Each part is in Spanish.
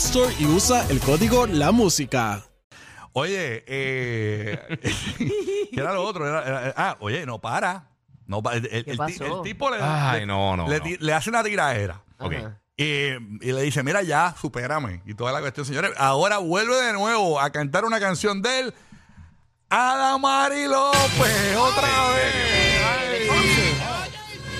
Store y usa el código La Música. Oye, eh, ¿qué era lo otro? Era- era- ah, oye, no para. No, pa- el, el- ¿Qué el ti- pasó? el tipo le, Ay, le- no, no, le, no. ti- le hace una tiraera. Ok. Ajá. Y, y le dice, mira ya, supérame. Y toda la cuestión, señores. Ahora vuelve de nuevo a cantar una canción de él. Adamari López, otra vez. Ay.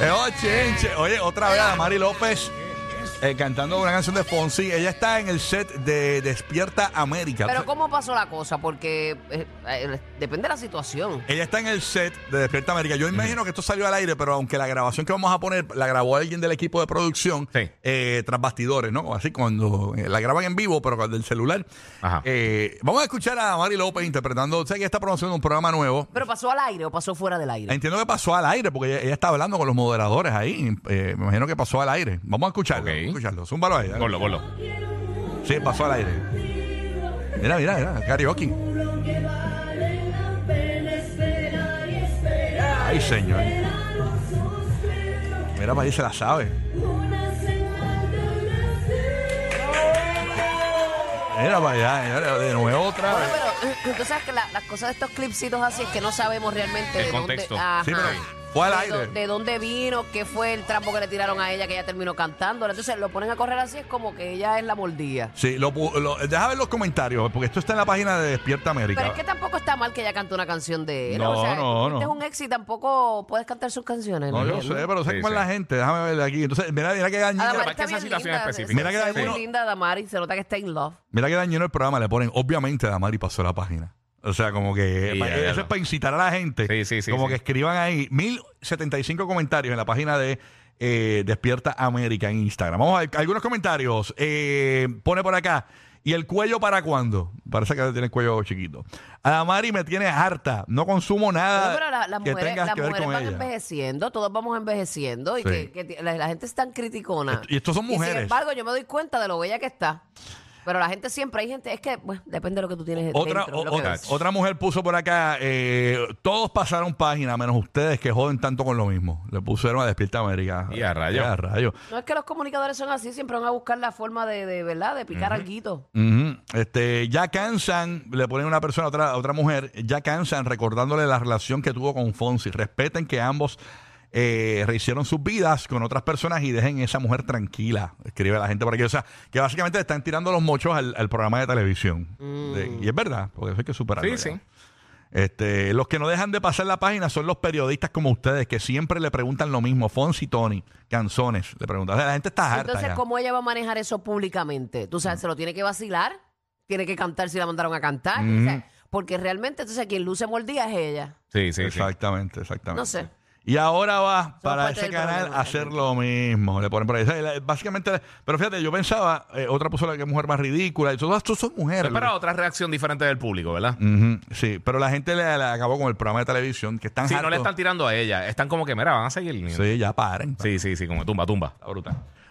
Eh, oh. Oye, otra vez Adamari López eh, cantando una canción de Fonsi. Ella está en el set de Despierta América. Pero ¿cómo pasó la cosa? Porque eh, eh, depende de la situación. Ella está en el set de Despierta América. Yo imagino que esto salió al aire, pero aunque la grabación que vamos a poner la grabó alguien del equipo de producción Sí. eh, tras bastidores, ¿no? Así cuando eh, la graban en vivo, pero con el celular. Ajá. Eh, vamos a escuchar a Mari López interpretando. Sé que está promocionando un programa nuevo. ¿Pero pasó al aire o pasó fuera del aire? Entiendo que pasó al aire, porque ella, ella está hablando con los moderadores ahí. Eh, me imagino que pasó al aire. Vamos a escucharlo. Ok. Escucharlo. Zúmbalo ahí. Ponlo, ponlo. Sí, pasó al aire. Mira, mira, mira. Karaoke. Ay, señor. Mira, para ahí se la sabe. Mira para allá, de nuevo otra Bueno, pero tú sabes que la- las cosas de estos clipsitos así es que no sabemos realmente El de contexto. dónde. Ajá. Sí, pero fue al de, aire. dó- de dónde vino, qué fue el trampo que le tiraron a ella que ella terminó cantando. Entonces lo ponen a correr así, es como que ella es la mordida. Sí, lo, pu- lo- deja ver los comentarios, porque esto está en la página de Despierta América. Pero es que tampoco está mal que ella cante una canción de él. No, o sea, no, este no. es un éxito y tampoco puedes cantar sus canciones. No, yo sé, pero sé Sí, cómo es sí. la gente. Déjame ver aquí. Entonces, mira, mira que dañino. Está que esa situación linda, específica. Mira que dañino- muy linda Damari, se nota que está in love. Mira que dañino el programa, le ponen, obviamente, Damari pasó la página. O sea, como que Sí, pa- ya, eso ya es para incitar a la gente. Sí, sí, sí, Como sí. que escriban ahí 1075 comentarios en la página de eh, Despierta América en Instagram. Vamos a ver algunos comentarios. Eh, pone por acá. ¿Y el cuello para cuándo? Parece que tiene el cuello chiquito. Adamari me tiene harta. No consumo nada No, pero la- las que mujeres, tenga las que ver mujeres con van ella. envejeciendo, todos vamos envejeciendo y Sí. que, que ti- la, la gente es tan criticona. Esto- y estos son sin mujeres. embargo, yo me doy cuenta de lo bella que está. Pero la gente siempre, hay gente, es que, bueno, depende de lo que tú tienes Otra, dentro, o- lo que otra, otra mujer puso por acá, eh, todos pasaron página, menos ustedes que joden tanto con lo mismo. Le pusieron a Despierta América. Y a rayo. Y a rayo. No es que los comunicadores son así, siempre van a buscar la forma de, de ¿verdad? De picar alguito. Ujú. Este, ya cansan, le ponen una persona, otra, otra mujer, ya cansan recordándole la relación que tuvo con Fonsi. Respeten que ambos eh, rehicieron sus vidas con otras personas y dejen esa mujer tranquila, escribe la gente por aquí. O sea, que básicamente le están tirando los mochos al, al programa de televisión. De- y es verdad, porque eso hay que superarlo. Sí, ya. sí. Este, los que no dejan de pasar la página son los periodistas como ustedes, que siempre le preguntan lo mismo. Fonsi Tony, canzones, le preguntan. O sea, la gente está harta. Entonces, ya. ¿cómo ella va a manejar eso públicamente? Tú sabes, se lo tiene que vacilar, tiene que cantar si la mandaron a cantar. o sea, porque realmente, entonces, quien luce mordida es ella. Sí, sí, sí. Exactamente, exactamente. No sé. Y ahora va para parte ese del canal a hacer lo mismo. Le ponen por ahí. O sea, la- Básicamente, pero fíjate, yo pensaba, eh, otra puso la que es mujer más ridícula. Y todas son mujeres. Es para otra reacción diferente del público, ¿verdad? Ujú, sí, pero la gente le, le acabó con el programa de televisión que están Sí, no le están tirando a ella. Están como que, mira, van a seguir. Sí, ya paren. Sí, sí, sí, como tumba, tumba. Está brutal.